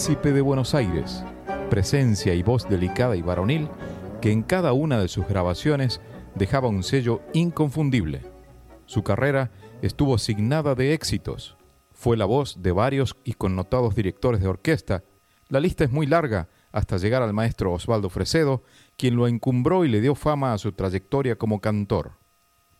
Príncipe de Buenos Aires, presencia y voz delicada y varonil que en cada una de sus grabaciones dejaba un sello inconfundible. Su carrera estuvo signada de éxitos. Fue la voz de varios y connotados directores de orquesta. La lista es muy larga hasta llegar al maestro Osvaldo Fresedo, quien lo encumbró y le dio fama a su trayectoria como cantor.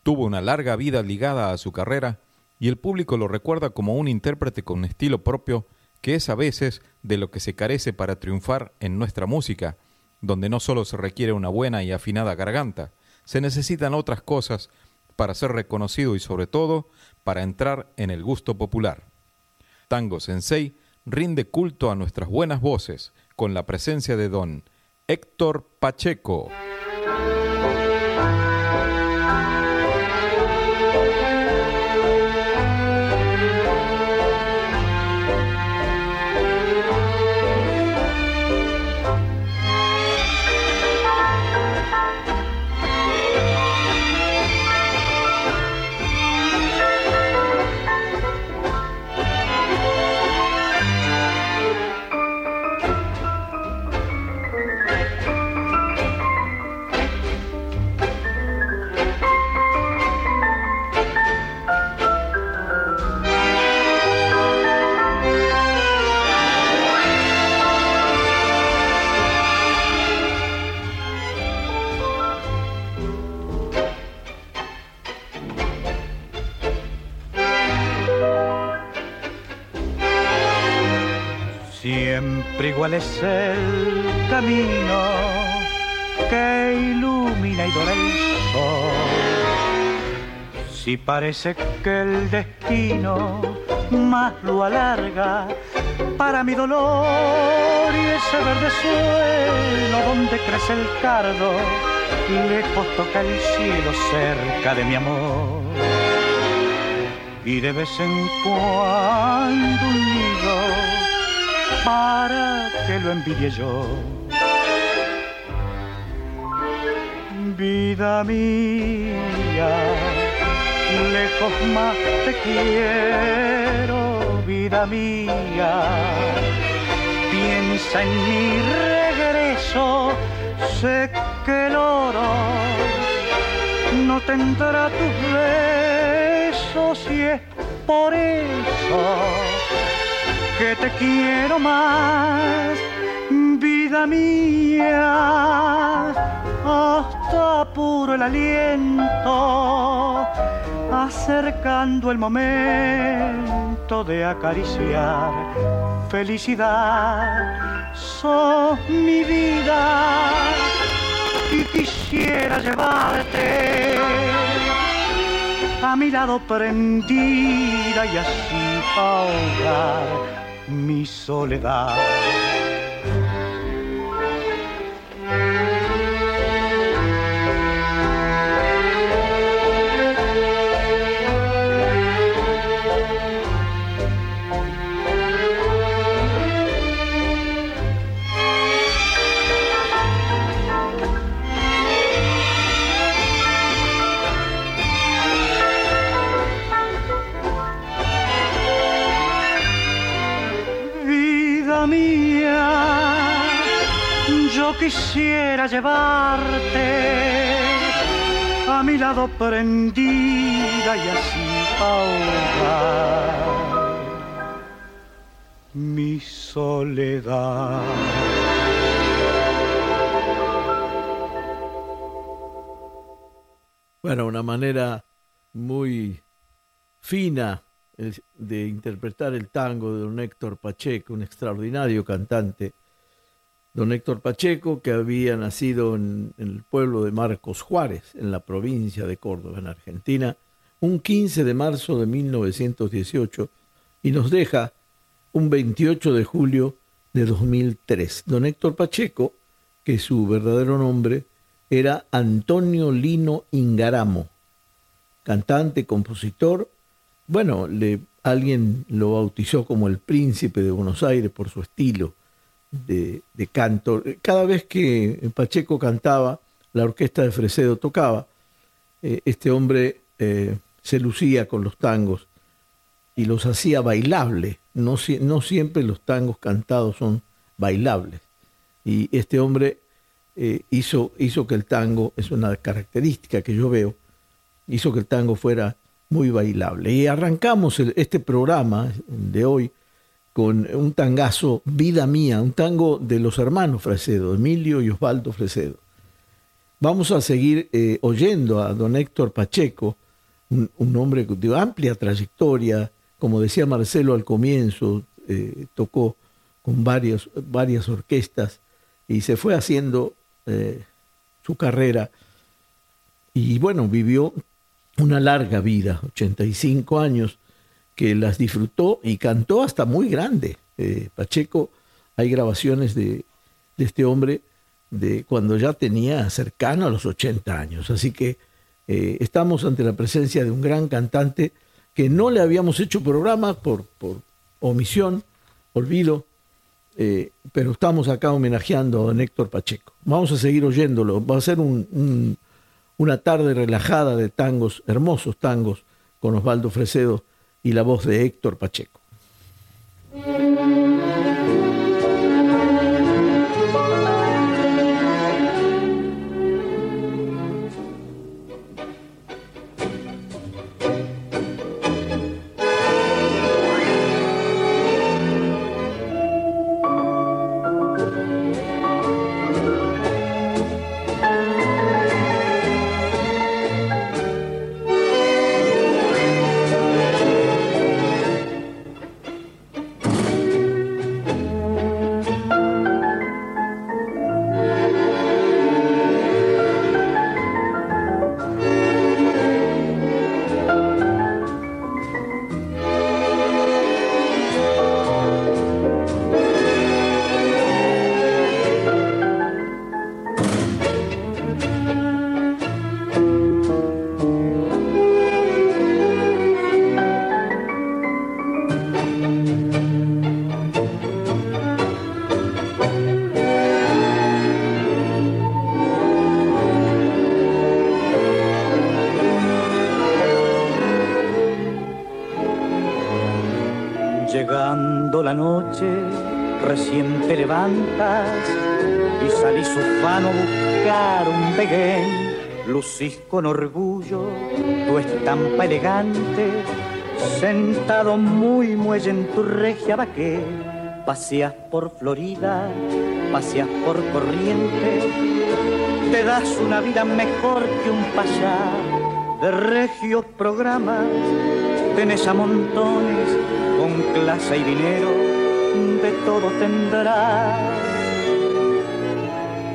Tuvo una larga vida ligada a su carrera y el público lo recuerda como un intérprete con estilo propio que es a veces de lo que se carece para triunfar en nuestra música, donde no solo se requiere una buena y afinada garganta, se necesitan otras cosas para ser reconocido y sobre todo para entrar en el gusto popular. Tango Sensei rinde culto a nuestras buenas voces con la presencia de don Héctor Pacheco. Siempre igual es el camino que ilumina y dora el sol. Si parece que el destino más lo alarga para mi dolor y ese verde suelo donde crece el cardo, lejos toca el cielo cerca de mi amor. Y de vez en cuando un nido para que lo envidie yo. Vida mía, lejos más te quiero, vida mía. Piensa en mi regreso, sé que el oro no tendrá tus besos y es por eso que te quiero más, vida mía, hasta puro el aliento, acercando el momento de acariciar felicidad, sos mi vida y quisiera llevarte a mi lado prendida y así ahogar mi soledad. Quisiera llevarte a mi lado prendida y así ahogar mi soledad. Bueno, una manera muy fina de interpretar el tango de don Héctor Pacheco, un extraordinario cantante. Don Héctor Pacheco, que había nacido en, el pueblo de Marcos Juárez, en la provincia de Córdoba, en Argentina, un 15 de marzo de 1918, y nos deja un 28 de julio de 2003. Don Héctor Pacheco, que su verdadero nombre era Antonio Lino Ingaramo, cantante, compositor. Bueno, alguien lo bautizó como el príncipe de Buenos Aires por su estilo de, canto. Cada vez que Pacheco cantaba, la orquesta de Fresedo tocaba, eh, este hombre eh, se lucía con los tangos y los hacía bailables. No, no siempre los tangos cantados son bailables. Y este hombre eh, hizo, hizo que el tango, es una característica que yo veo, hizo que el tango fuera muy bailable. Y arrancamos este programa de hoy con un tangazo, Vida Mía, un tango de los hermanos Fresedo, Emilio y Osvaldo Fresedo. Vamos a seguir eh, oyendo a don Héctor Pacheco, un, hombre de amplia trayectoria, como decía Marcelo al comienzo, eh, tocó con varias orquestas y se fue haciendo eh, su carrera. Y bueno, vivió una larga vida, 85 años, que las disfrutó y cantó hasta muy grande. Eh, Pacheco, hay grabaciones de, este hombre de cuando ya tenía cercano a los 80 años. Así que eh, estamos ante la presencia de un gran cantante que no le habíamos hecho programa por, por omisión, olvido, eh, pero estamos acá homenajeando a Héctor Pacheco. Vamos a seguir oyéndolo. Va a ser una tarde relajada de tangos, hermosos tangos, con Osvaldo Fresedo y la voz de Héctor Pacheco. Y salís ufano a buscar un peguén. Lucís con orgullo tu estampa elegante, sentado muy muelle en tu regia vaque. Paseas por Florida, paseas por Corriente, te das una vida mejor que un payá de regios programas, tenés a montones con clase y dinero de todo tendrás.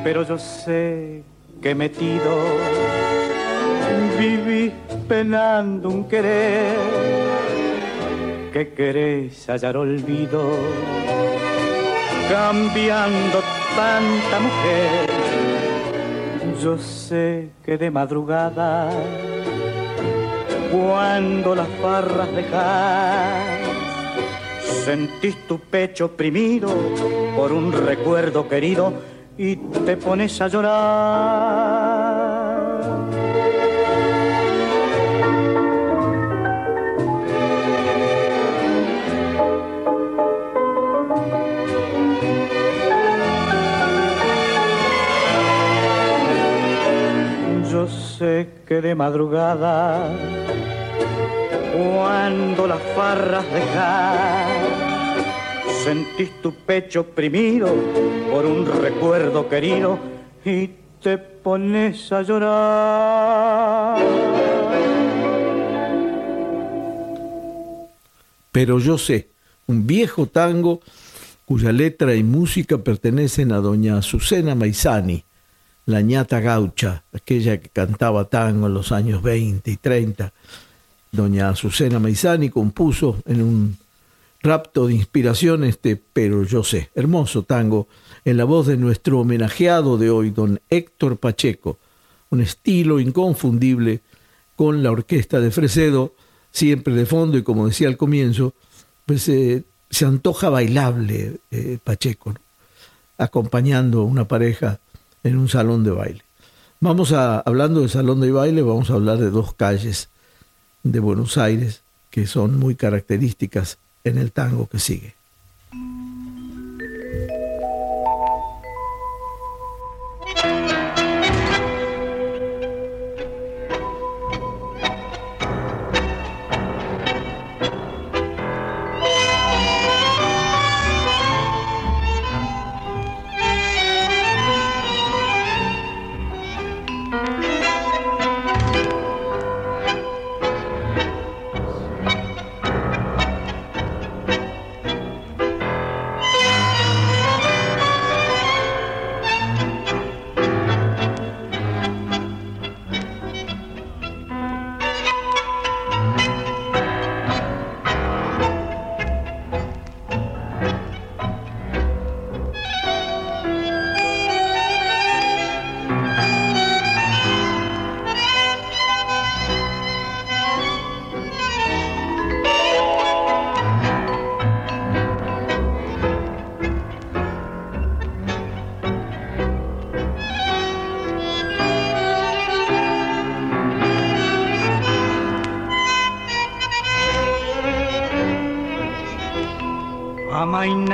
Pero yo sé que metido vivís penando un querer, que querés hallar olvido, cambiando tanta mujer. Yo sé que de madrugada, cuando las farras dejas, Sentís tu pecho oprimido por un recuerdo querido y te pones a llorar. Yo sé que de madrugada, cuando las farras dejar, sentís tu pecho oprimido por un recuerdo querido y te pones a llorar. Pero yo sé, un viejo tango cuya letra y música pertenecen a doña Azucena Maizani, la ñata gaucha, aquella que cantaba tango en los años 20 y 30. Doña Azucena Maizani compuso en un rapto de inspiración este Pero yo sé, hermoso tango, en la voz de nuestro homenajeado de hoy, don Héctor Pacheco, un estilo inconfundible con la orquesta de Fresedo, siempre de fondo y como decía al comienzo, pues eh, se antoja bailable eh, Pacheco, acompañando a una pareja en un salón de baile. Vamos a, hablando de salón de baile, vamos a hablar de dos calles de Buenos Aires que son muy características en el tango que sigue.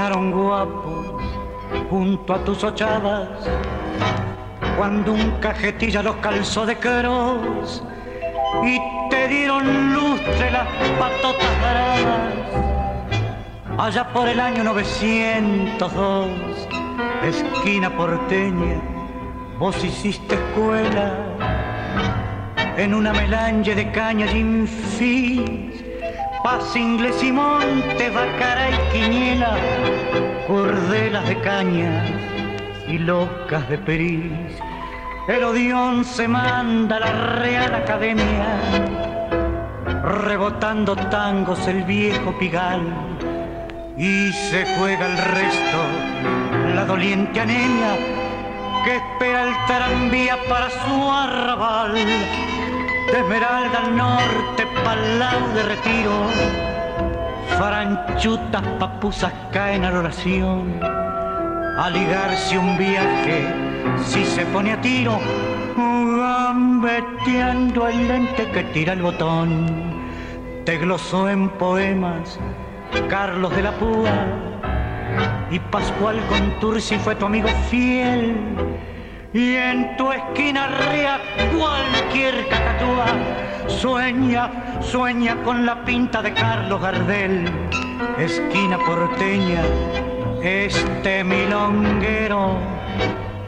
Amainaron guapos junto a tus ochadas. Cuando un cajetilla los calzó de cross y te dieron lustre las patotas doradas. Allá por el año 902 esquina porteña vos hiciste escuela en una melange de caña y infis Paz, inglés y monte, bacara y quiniela, cordelas de caña y locas de peris. El odión se manda a la Real Academia, rebotando tangos el viejo pigal, y se juega el resto, la doliente anemia que espera el tranvía para su arrabal de Esmeralda al norte, pa'l de retiro. Faranchutas, papusas caen a la oración. A ligarse un viaje, si se pone a tiro, gambeteando el lente que tira el botón. Te glosó en poemas Carlos de la Púa y Pascual Contursi fue tu amigo fiel y en tu esquina rea cualquier cacatúa. Sueña, sueña con la pinta de Carlos Gardel, esquina porteña, este milonguero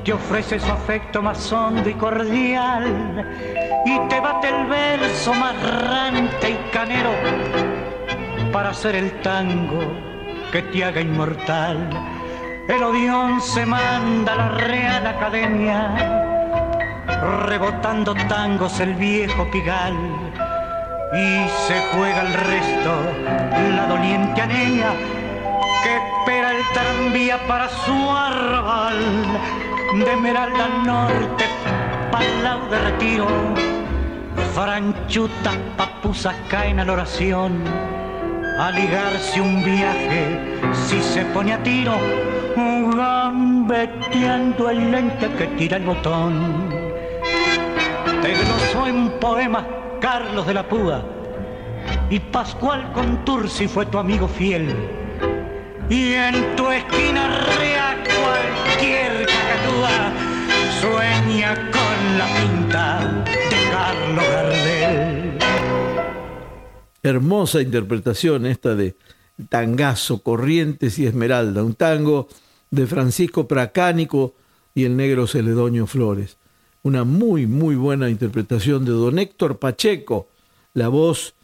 te ofrece su afecto más hondo y cordial. Y te bate el verso más rante y canero para hacer el tango que te haga inmortal el odión se manda a la Real Academia, rebotando tangos el viejo pigal, y se juega el resto la doliente anemia que espera el tranvía para su arrabal de Esmeralda al norte, palau de retiro, franchutas, papusas caen a la oración, a ligarse un viaje si se pone a tiro gambeteando el lente que tira el botón. Te glosó en poemas Carlos de la Púa y Pascual Contursi fue tu amigo fiel. Y en tu esquina rea cualquier cacatúa sueña con la pinta de Carlos Gardel. Hermosa interpretación esta de Tangazo, Corrientes y Esmeralda, un tango de Francisco Pracánico y el negro Celedonio Flores. Una muy, muy buena interpretación de don Héctor Pacheco, la voz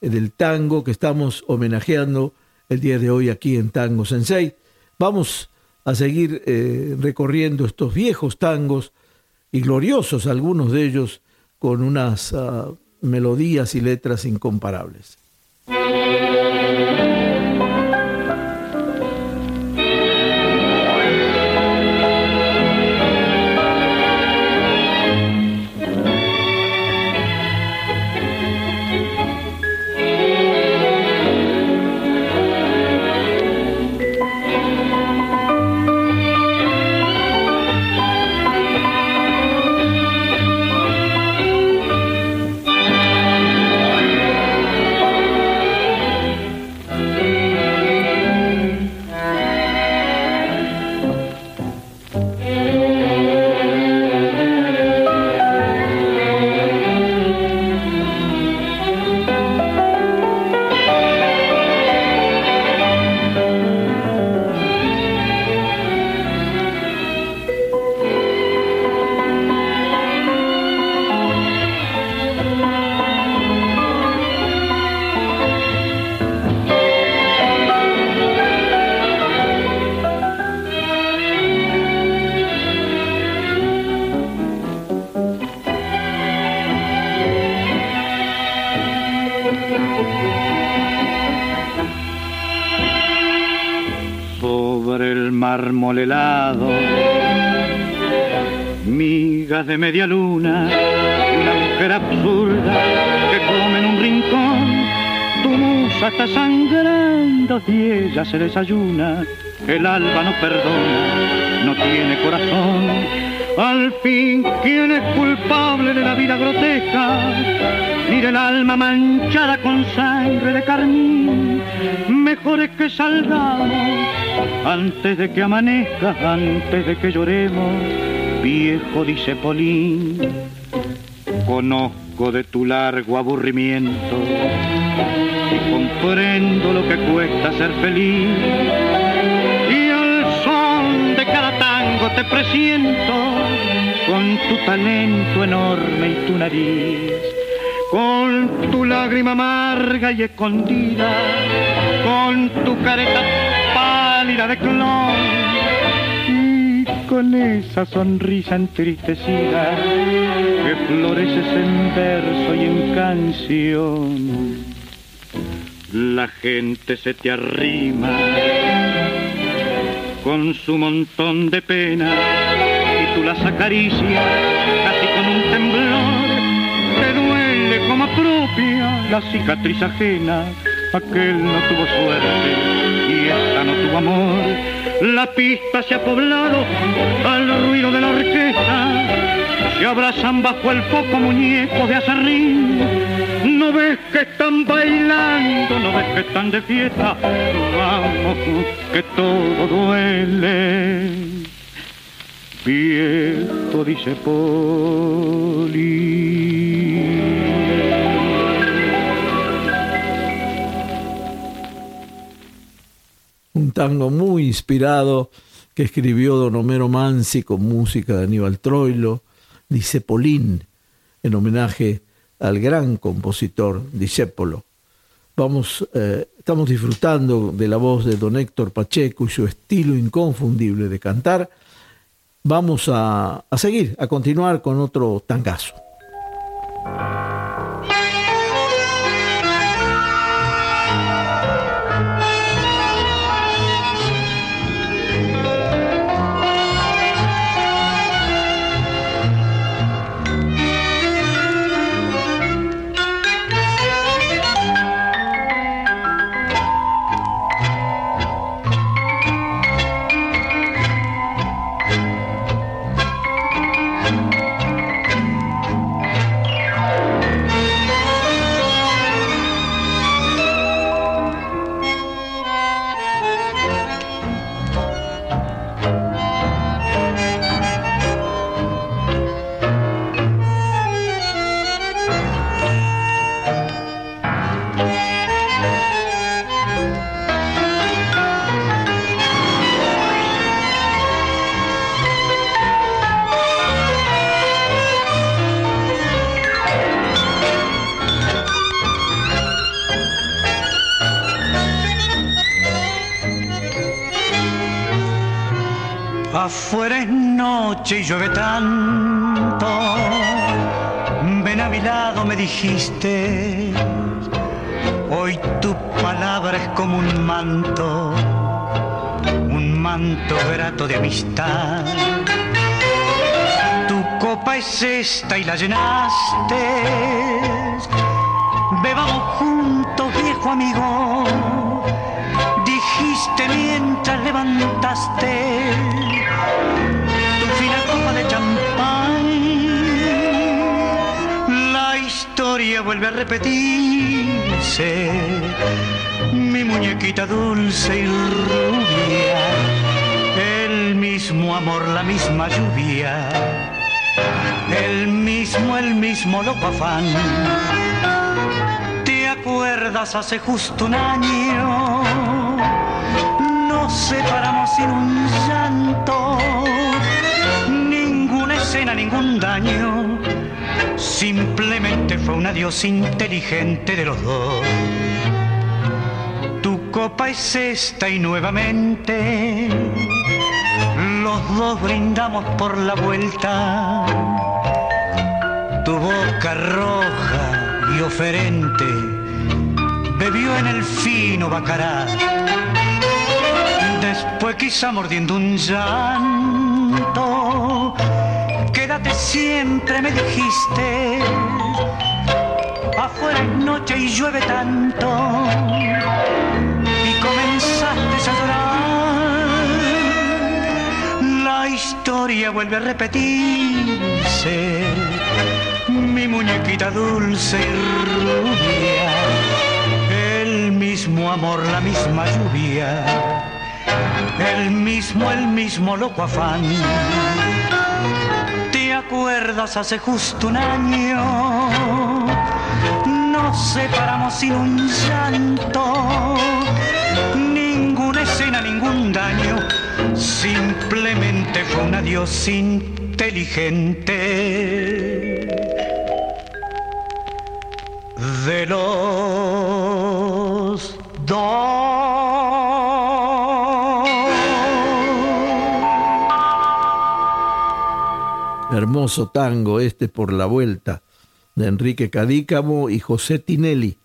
del tango que estamos homenajeando el día de hoy aquí en Tango Sensei. Vamos a seguir eh, recorriendo estos viejos tangos y gloriosos, algunos de ellos con unas ah, melodías y letras incomparables. Media luna, una mujer absurda que come en un rincón. Tu musa está sangrando y ella se desayuna. El alba no perdona, no tiene corazón. Al fin, ¿quién es culpable de la vida grotesca? Mire el alma manchada con sangre de carmín. Mejor es que salgamos antes de que amanezca, antes de que lloremos Viejo, dice Polín, conozco de tu largo aburrimiento y comprendo lo que cuesta ser feliz. Y al son de cada tango te presiento con tu talento enorme y tu nariz, con tu lágrima amarga y escondida, con tu careta pálida de clon con esa sonrisa entristecida que floreces en verso y en canción. La gente se te arrima con su montón de pena y tú las acaricias casi con un temblor. Te duele como propia la cicatriz ajena, aquel no tuvo suerte y esta no tuvo amor la pista se ha poblado al ruido de la orquesta. Se abrazan bajo el foco muñecos de azarrín. No ves que están bailando, no ves que están de fiesta. Vamos, que todo duele. Viejo, dice Poli. Tango muy inspirado que escribió don Homero Mansi con música de Aníbal Troilo, Polín, en homenaje al gran compositor Disépolo. Vamos, eh, estamos disfrutando de la voz de don Héctor Pacheco y su estilo inconfundible de cantar. Vamos a, a seguir, a continuar con otro tangazo. Y llueve tanto. Ven a mi lado, me dijiste. Hoy tu palabra es como un manto, un manto grato de amistad. Tu copa es esta y la llenaste. Bebamos juntos, viejo amigo. Dijiste mientras levantaste vuelve a repetirse. Mi muñequita dulce y rubia. El mismo amor, la misma lluvia. El mismo, el mismo loco afán ¿Te acuerdas hace justo un año? Nos separamos sin un llanto, ninguna escena, ningún daño. Simplemente fue un adiós inteligente de los dos. Tu copa es esta y nuevamente los dos brindamos por la vuelta. Tu boca roja y oferente bebió en el fino bacará. Después quizá mordiendo un llanto, siempre me dijiste. Afuera es noche y llueve tanto y comenzaste a llorar. La historia vuelve a repetirse mi muñequita dulce y rubia, el mismo amor, la misma lluvia, el mismo, el mismo loco afán. ¿Te acuerdas hace justo un año? Nos separamos sin un llanto, ninguna escena, ningún daño, simplemente fue un adiós inteligente de los Hermoso tango este por la vuelta de Enrique Cadícamo y José Tinelli,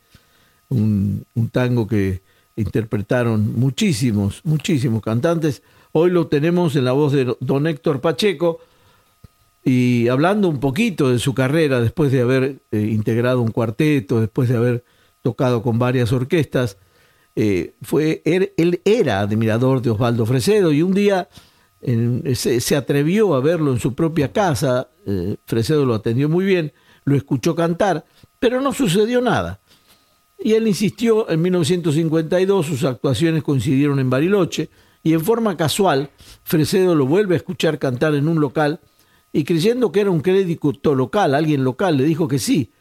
un, tango que interpretaron muchísimos, muchísimos cantantes. Hoy lo tenemos en la voz de don Héctor Pacheco y hablando un poquito de su carrera después de haber eh, integrado un cuarteto, después de haber tocado con varias orquestas, eh, fue, él, él, era admirador de Osvaldo Fresedo y un día se, atrevió a verlo en su propia casa, eh, Fresedo lo atendió muy bien, lo escuchó cantar, pero no sucedió nada. Y él insistió, en 1952 sus actuaciones coincidieron en Bariloche y en forma casual Fresedo lo vuelve a escuchar cantar en un local y creyendo que era un crédito local, alguien local, le dijo que sí,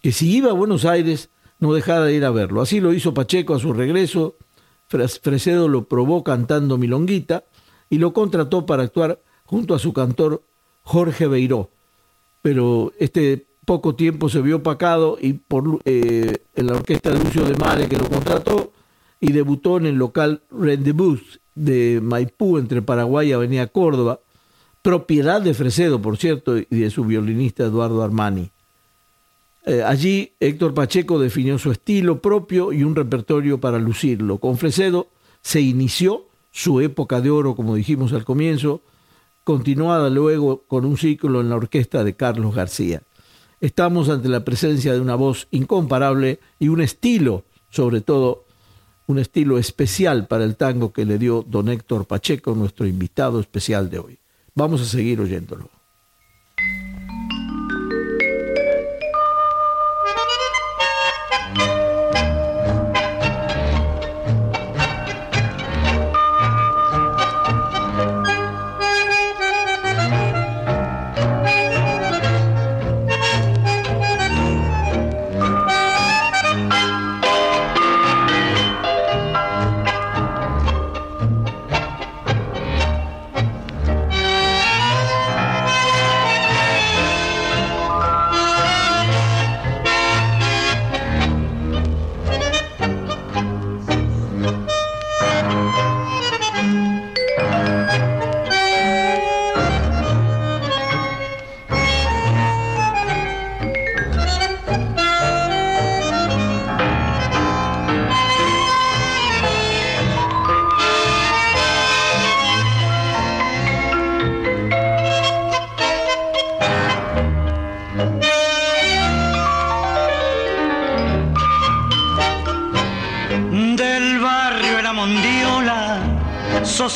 que si iba a Buenos Aires no dejara de ir a verlo. Así lo hizo Pacheco a su regreso, Fresedo lo probó cantando Milonguita y lo contrató para actuar junto a su cantor Jorge Beiró. Pero este poco tiempo se vio opacado y por, eh, en la orquesta de Lucio de Mare que lo contrató y debutó en el local Rendezvous de Maipú entre Paraguay y Avenida Córdoba, propiedad de Fresedo, por cierto, y de su violinista Eduardo Armani. Eh, allí Héctor Pacheco definió su estilo propio y un repertorio para lucirlo. Con Fresedo se inició su época de oro, como dijimos al comienzo, continuada luego con un ciclo en la orquesta de Carlos García. Estamos ante la presencia de una voz incomparable y un estilo, sobre todo un estilo especial para el tango que le dio don Héctor Pacheco, nuestro invitado especial de hoy. Vamos a seguir oyéndolo.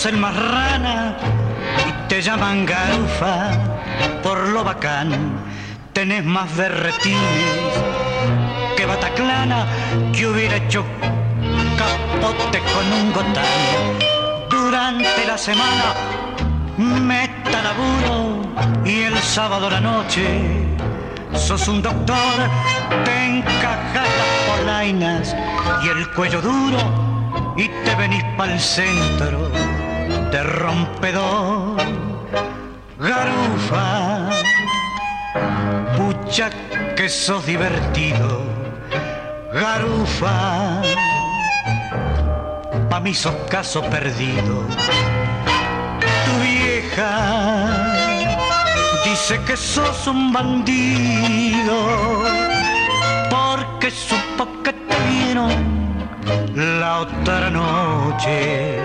Sos el más rana y te llaman garufa por lo bacán. Tenés más berretines que Bataclana que hubiera hecho capote con un gotán. Durante la semana meta laburo y el sábado la noche sos un doctor, te encajas las polainas y el cuello duro y te venís el centro de rompedor. Garufa, pucha que sos divertido. Garufa, pa' mí sos caso perdido. Tu vieja dice que sos un bandido porque supo que te vieron la otra noche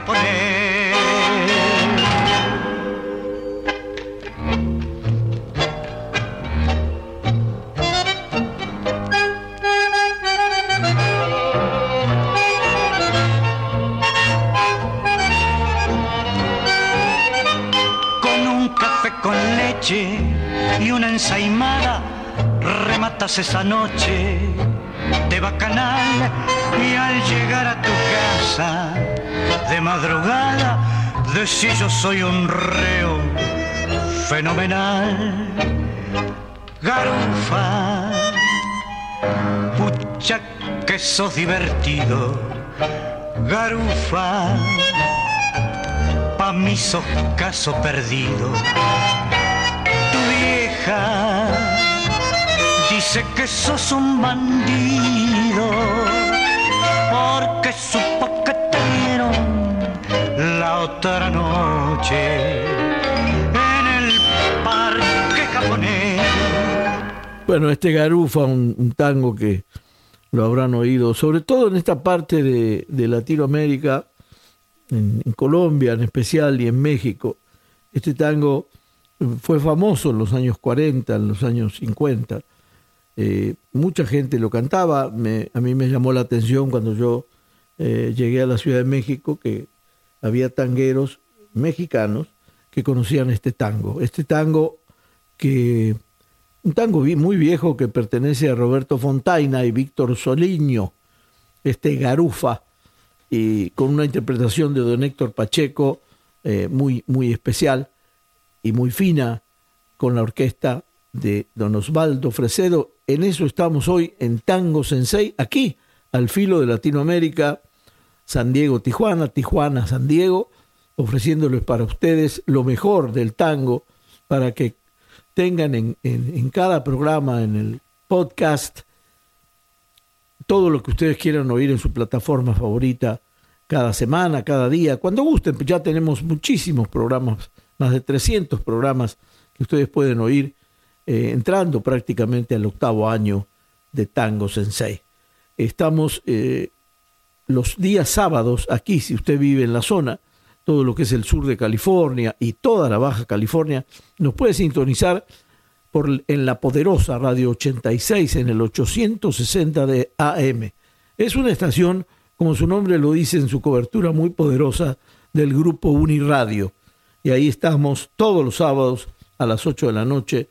parque japonés. y una ensaimada rematas esa noche de bacanal y al llegar a tu casa de madrugada decís yo soy un reo fenomenal. Garufa pucha que sos divertido. Garufa pa' mí sos caso perdido. Dice que sos un bandido otra noche en el parque japonés. Bueno, este Garufa, un, tango que lo habrán oído, sobre todo en esta parte de, Latinoamérica, en, Colombia en especial y en México. Este tango fue famoso en los años 40, en los años 50. Eh, mucha gente lo cantaba. a mí me llamó la atención cuando yo eh, llegué a la Ciudad de México que había tangueros mexicanos que conocían este tango. Este tango que un tango muy viejo que pertenece a Roberto Fontaina y Víctor Soliño, este Garufa, y con una interpretación de don Héctor Pacheco eh, muy, muy especial y muy fina con la orquesta de don Osvaldo Fresedo. En eso estamos hoy en Tango Sensei, aquí, al filo de Latinoamérica, San Diego, Tijuana, Tijuana, San Diego, ofreciéndoles para ustedes lo mejor del tango para que tengan en, en cada programa, en el podcast, todo lo que ustedes quieran oír en su plataforma favorita cada semana, cada día, cuando gusten. Ya tenemos muchísimos programas más de 300 programas que ustedes pueden oír eh, entrando prácticamente al octavo año de Tango Sensei. Estamos eh, los días sábados aquí, si usted vive en la zona, todo lo que es el sur de California y toda la Baja California, nos puede sintonizar en la poderosa Radio 86 en el 860 de AM. Es una estación, como su nombre lo dice en su cobertura muy poderosa, del grupo Uniradio y ahí estamos todos los sábados a las 8 de la noche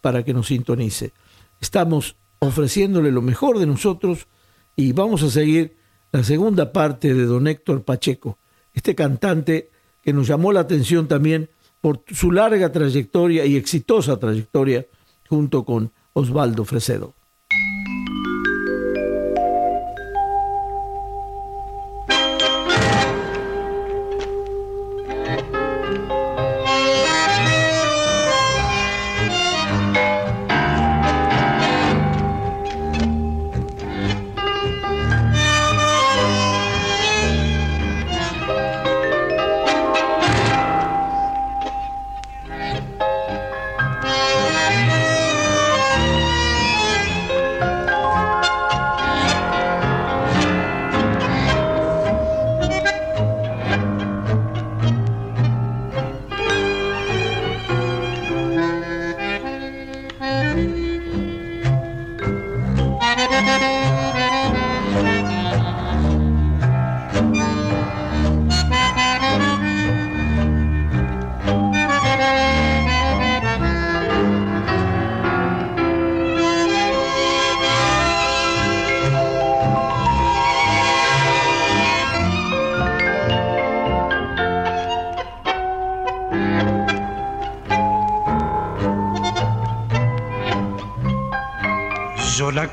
para que nos sintonice. Estamos ofreciéndole lo mejor de nosotros y vamos a seguir la segunda parte de don Héctor Pacheco, este cantante que nos llamó la atención también por su larga trayectoria y exitosa trayectoria junto con Osvaldo Fresedo.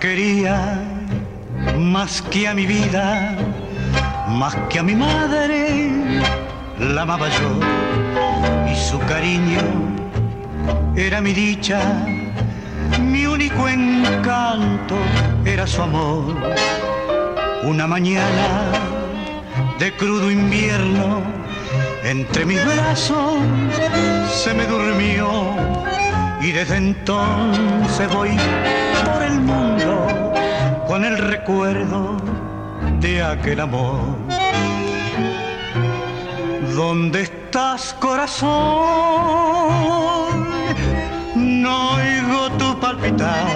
Quería más que a mi vida, más que a mi madre, la amaba yo y su cariño era mi dicha, mi único encanto era su amor. Una mañana de crudo invierno, entre mis brazos se me durmió y desde entonces voy mundo con el recuerdo de aquel amor. ¿Dónde estás, corazón? No oigo tu palpitar.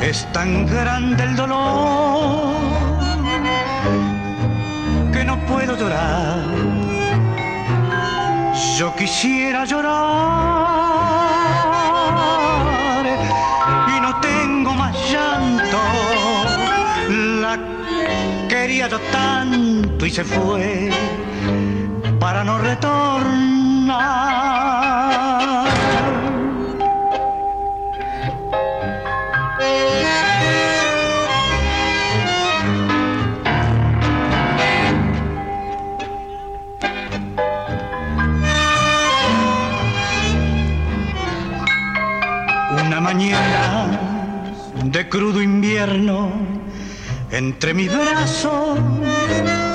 Es tan grande el dolor que no puedo llorar. Yo quisiera llorar tanto y se fue para no retornar. Una mañana de crudo invierno, entre mis brazos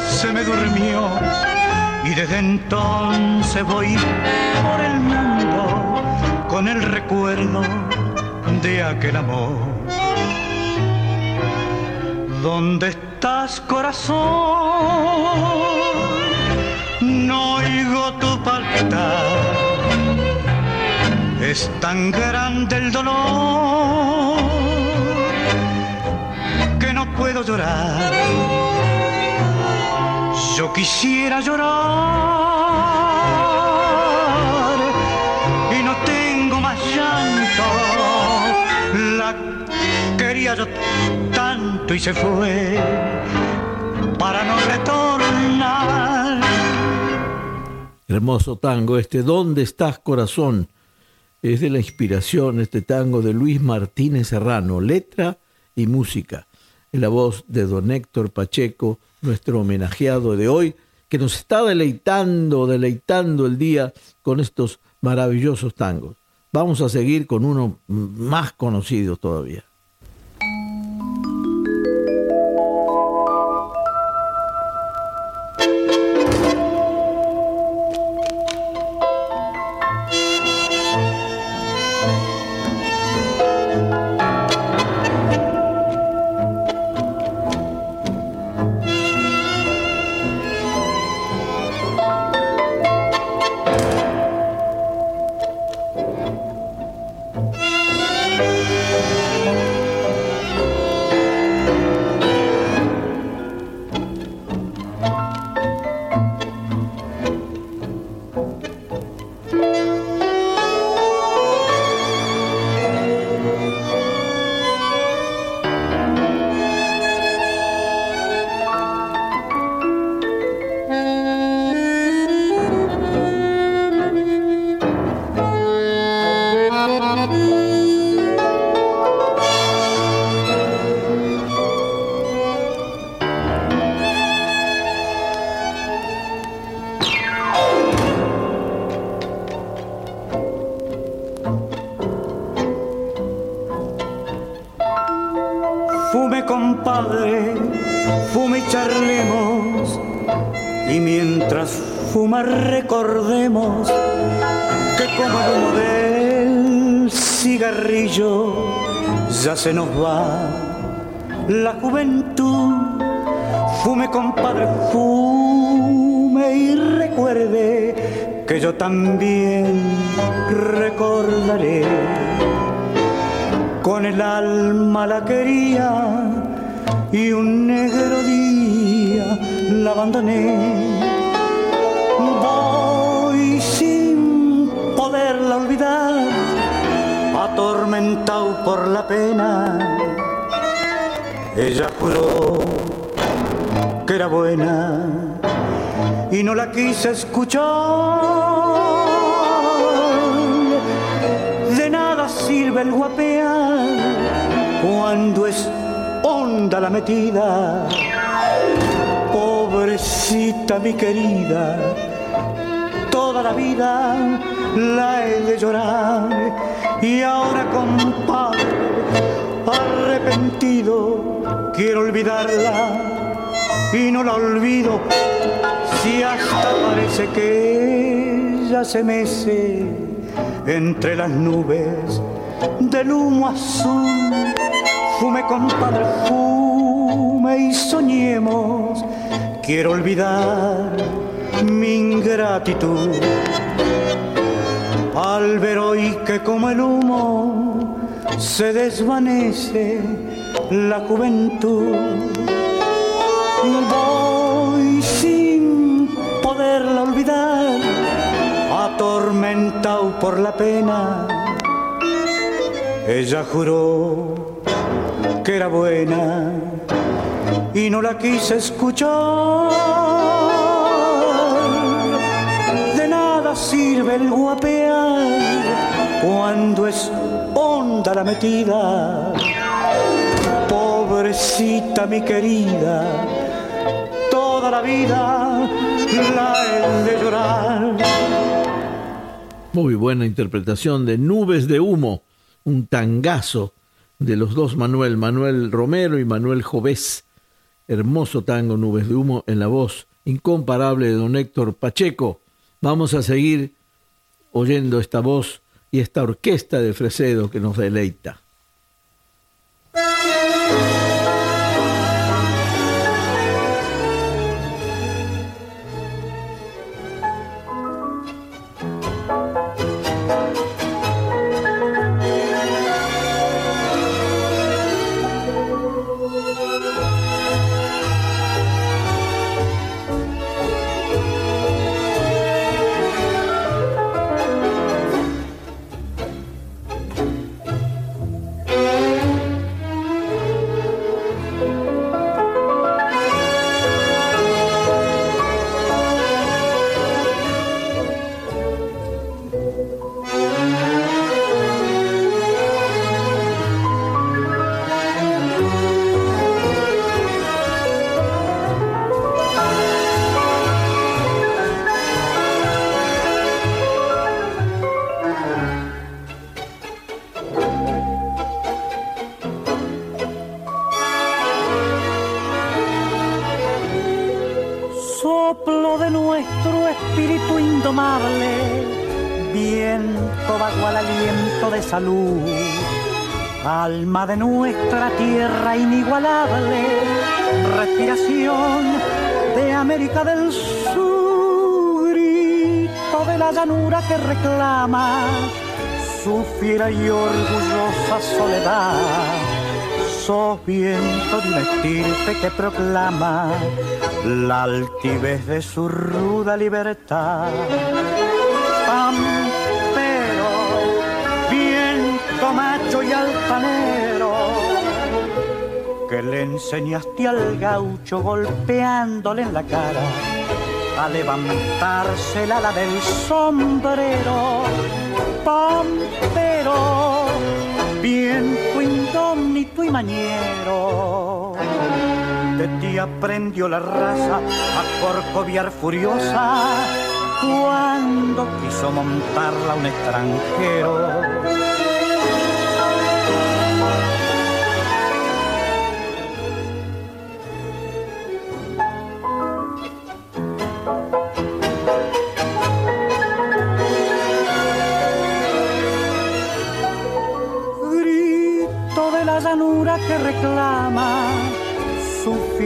se me durmió y desde entonces voy por el mundo con el recuerdo de aquel amor. ¿Dónde estás, corazón? No oigo tu palpitar es tan grande el dolor puedo llorar. Yo quisiera llorar y no tengo más llanto. La quería yo tanto y se fue para no retornar. Hermoso tango este, ¿dónde estás corazón? es de la inspiración este tango de Luis Martínez Serrano, letra y música, en la voz de don Héctor Pacheco, nuestro homenajeado de hoy, que nos está deleitando, deleitando el día con estos maravillosos tangos. Vamos a seguir con uno más conocido todavía. Fumar recordemos que como el humo del cigarrillo ya se nos va la juventud. Fume compadre, fume y recuerde que yo también recordaré con el alma la quería y un negro día la abandoné. Atormentado por la pena. Ella juró que era buena y no la quise escuchar. De nada sirve el guapear cuando es honda la metida? Pobrecita mi querida, toda la vida la he de llorar y ahora compadre arrepentido quiero olvidarla y no la olvido si hasta parece que ella se mece entre las nubes del humo azul. Fume compadre, fume y soñemos. Quiero olvidar mi ingratitud al ver hoy que como el humo se desvanece la juventud. Voy sin poderla olvidar, atormentado por la pena. Ella juró que era buena y no la quise escuchar sirve el guapear cuando es honda la metida. Pobrecita mi querida, toda la vida la he de llorar. Muy buena interpretación de Nubes de Humo, un tangazo de los dos Manuel, Manuel Romero y Manuel Jovés. Hermoso tango Nubes de Humo en la voz incomparable de don Héctor Pacheco Vamos a seguir oyendo esta voz y esta orquesta de Fresedo que nos deleita. De nuestra tierra inigualable, respiración de América del Sur, grito de la llanura que reclama su fiera y orgullosa soledad. Sos viento de una estirpe que proclama la altivez de su ruda libertad macho y altanero le enseñaste al gaucho golpeándole en la cara a levantarse la ala del sombrero. Pampero, viento indómito y mañero. De ti aprendió la raza a corcoviar furiosa cuando quiso montarla un extranjero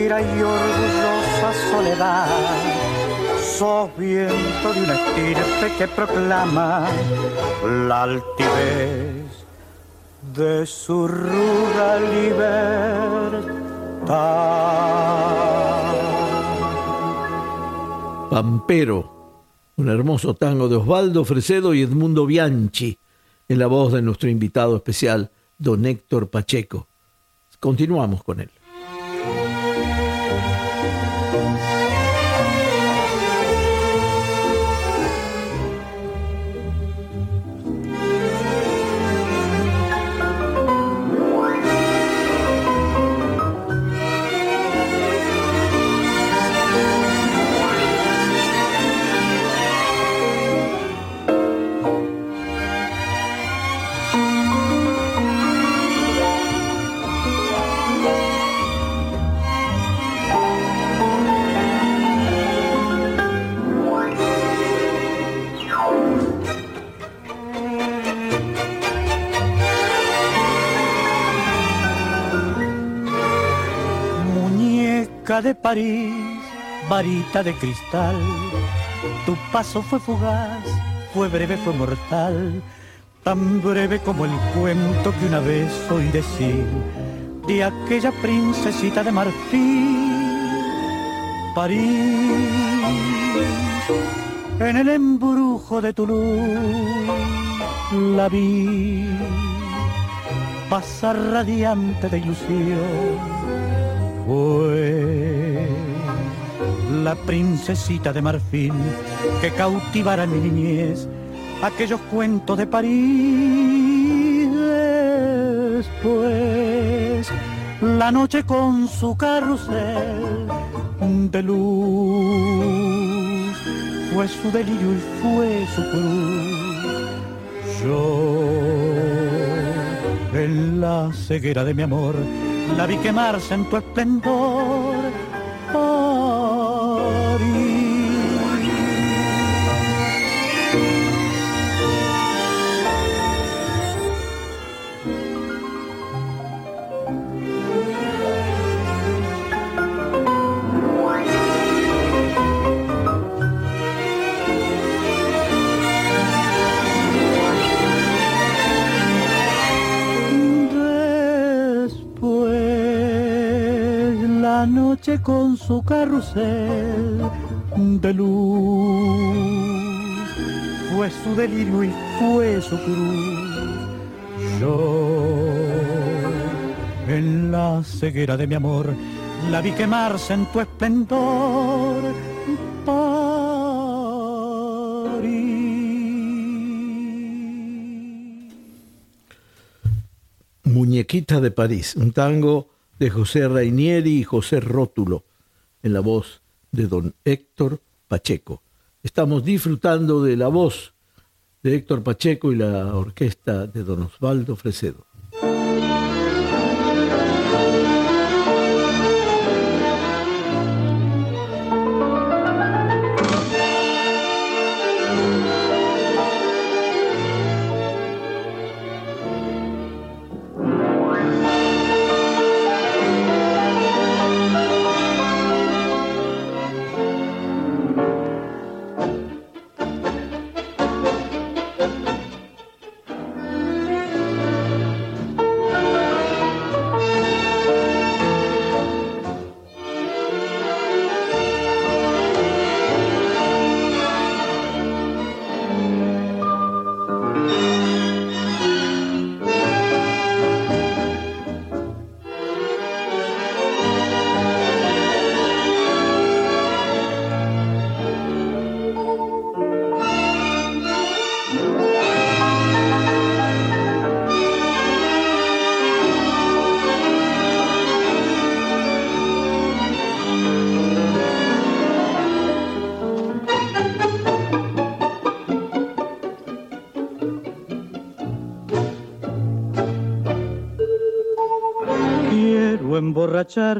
y orgullosa soledad. Sos viento de una estirpe que proclama la altivez de su ruda libertad. Pampero, un hermoso tango de Osvaldo Fresedo y Edmundo Bianchi, en la voz de nuestro invitado especial, don Héctor Pacheco. Continuamos con él. De París, varita de cristal, tu paso fue fugaz, fue breve, fue mortal, tan breve como el cuento que una vez oí decir de aquella princesita de marfil. París, en el embrujo de tu luz, la vi pasar radiante de ilusión. Fue la princesita de marfil que cautivara mi niñez aquellos cuentos de París. Después, la noche con su carrusel de luz fue su delirio y fue su cruz. Yo en la ceguera de mi amor, la vi quemarse en tu esplendor. Con su carrusel de luz. Fue su delirio y fue su cruz. Yo, en la ceguera de mi amor, la vi quemarse en tu esplendor. Muñequita de París, un tango de José Rainieri y José Rótulo, en la voz de don Héctor Pacheco. Estamos disfrutando de la voz de Héctor Pacheco y la orquesta de don Osvaldo Fresedo.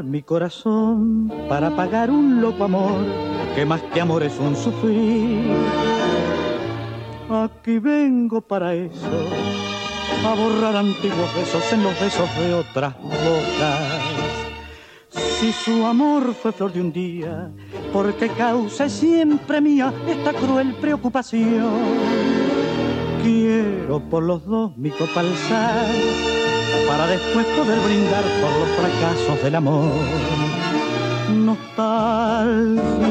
Mi corazón para pagar un loco amor que más que amor es un sufrir. Aquí vengo para eso, a borrar antiguos besos en los besos de otras bocas. Si su amor fue flor de un día, porque causa siempre mía esta cruel preocupación. Quiero por los dos mi copa alzar para después poder brindar por los fracasos del amor. Nostalgias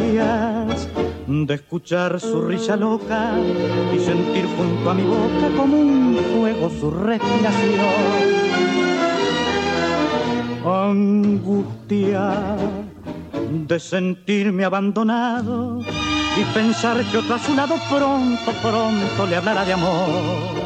de escuchar su risa loca y sentir junto a mi boca como un fuego su respiración. Angustia de sentirme abandonado y pensar que otro a su lado pronto, pronto le hablará de amor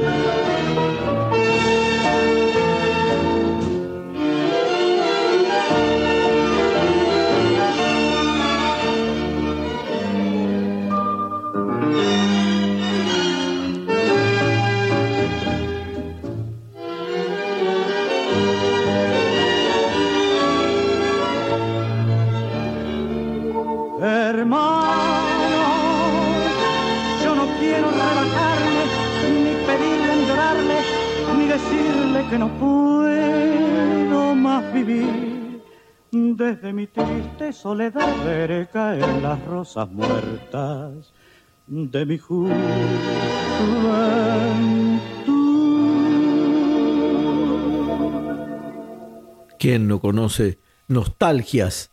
Que no puedo más vivir. Desde mi triste soledad veré caer las rosas muertas de mi juventud. ¿Quién no conoce nostalgias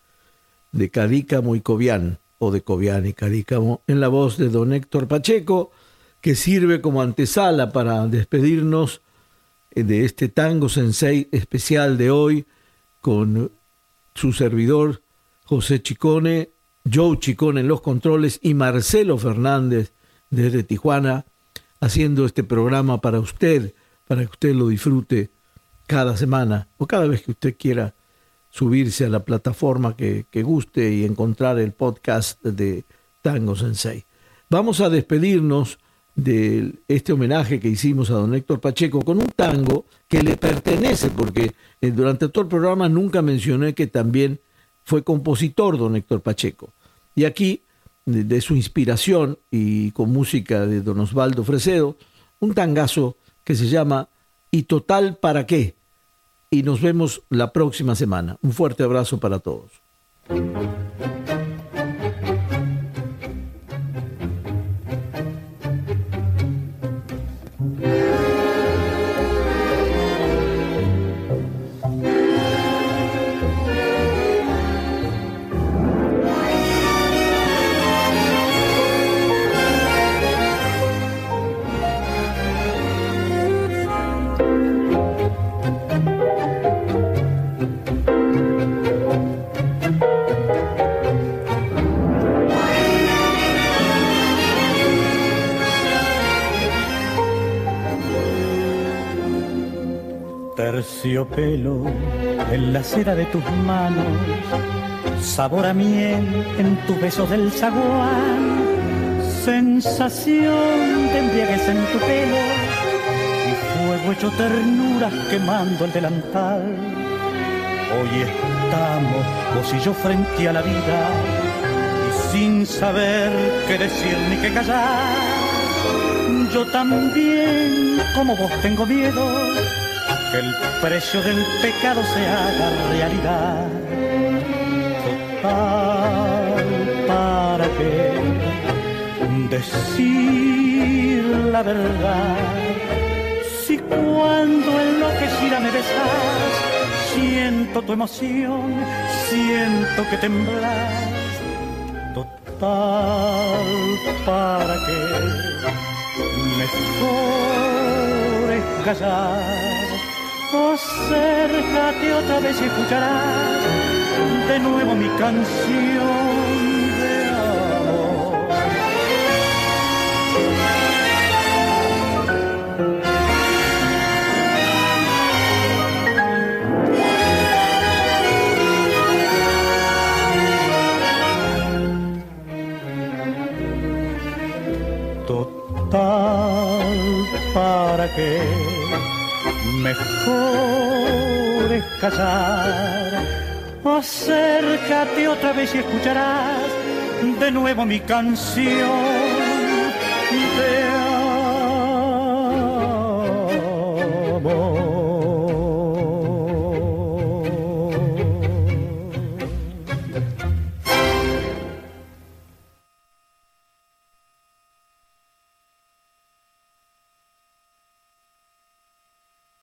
de Cadícamo y Cobian, o de Cobian y Cadícamo, en la voz de don Héctor Pacheco, que sirve como antesala para despedirnos de este tango sensei especial de hoy con su servidor José Chicone, Joe Chicone en los controles y Marcelo Fernández desde Tijuana, haciendo este programa para usted, para que usted lo disfrute cada semana o cada vez que usted quiera subirse a la plataforma que, que guste y encontrar el podcast de Tango Sensei. Vamos a despedirnos de este homenaje que hicimos a don Héctor Pacheco con un tango que le pertenece, porque eh, durante todo el programa nunca mencioné que también fue compositor don Héctor Pacheco. Y aquí, de, su inspiración y con música de don Osvaldo Fresedo, un tangazo que se llama ¿Y total para qué? Y nos vemos la próxima semana. Un fuerte abrazo para todos. Terciopelo en la seda de tus manos, sabor a miel en tus besos del zaguán, sensación de embriaguez en tu pelo. Y fuego hecho ternura quemando el delantal. Hoy estamos vos y yo frente a la vida. Y sin saber qué decir ni qué callar. Yo también, como vos, tengo miedo que el precio del pecado se haga realidad. Total, ¿para qué decir la verdad? Si cuando enloquecida me besas, siento tu emoción, siento que temblas. Total, ¿para qué? Mejor es callar acércate otra vez y escucharás de nuevo mi canción. Total, ¿para qué? Mejor es callar. Acércate otra vez y escucharás de nuevo mi canción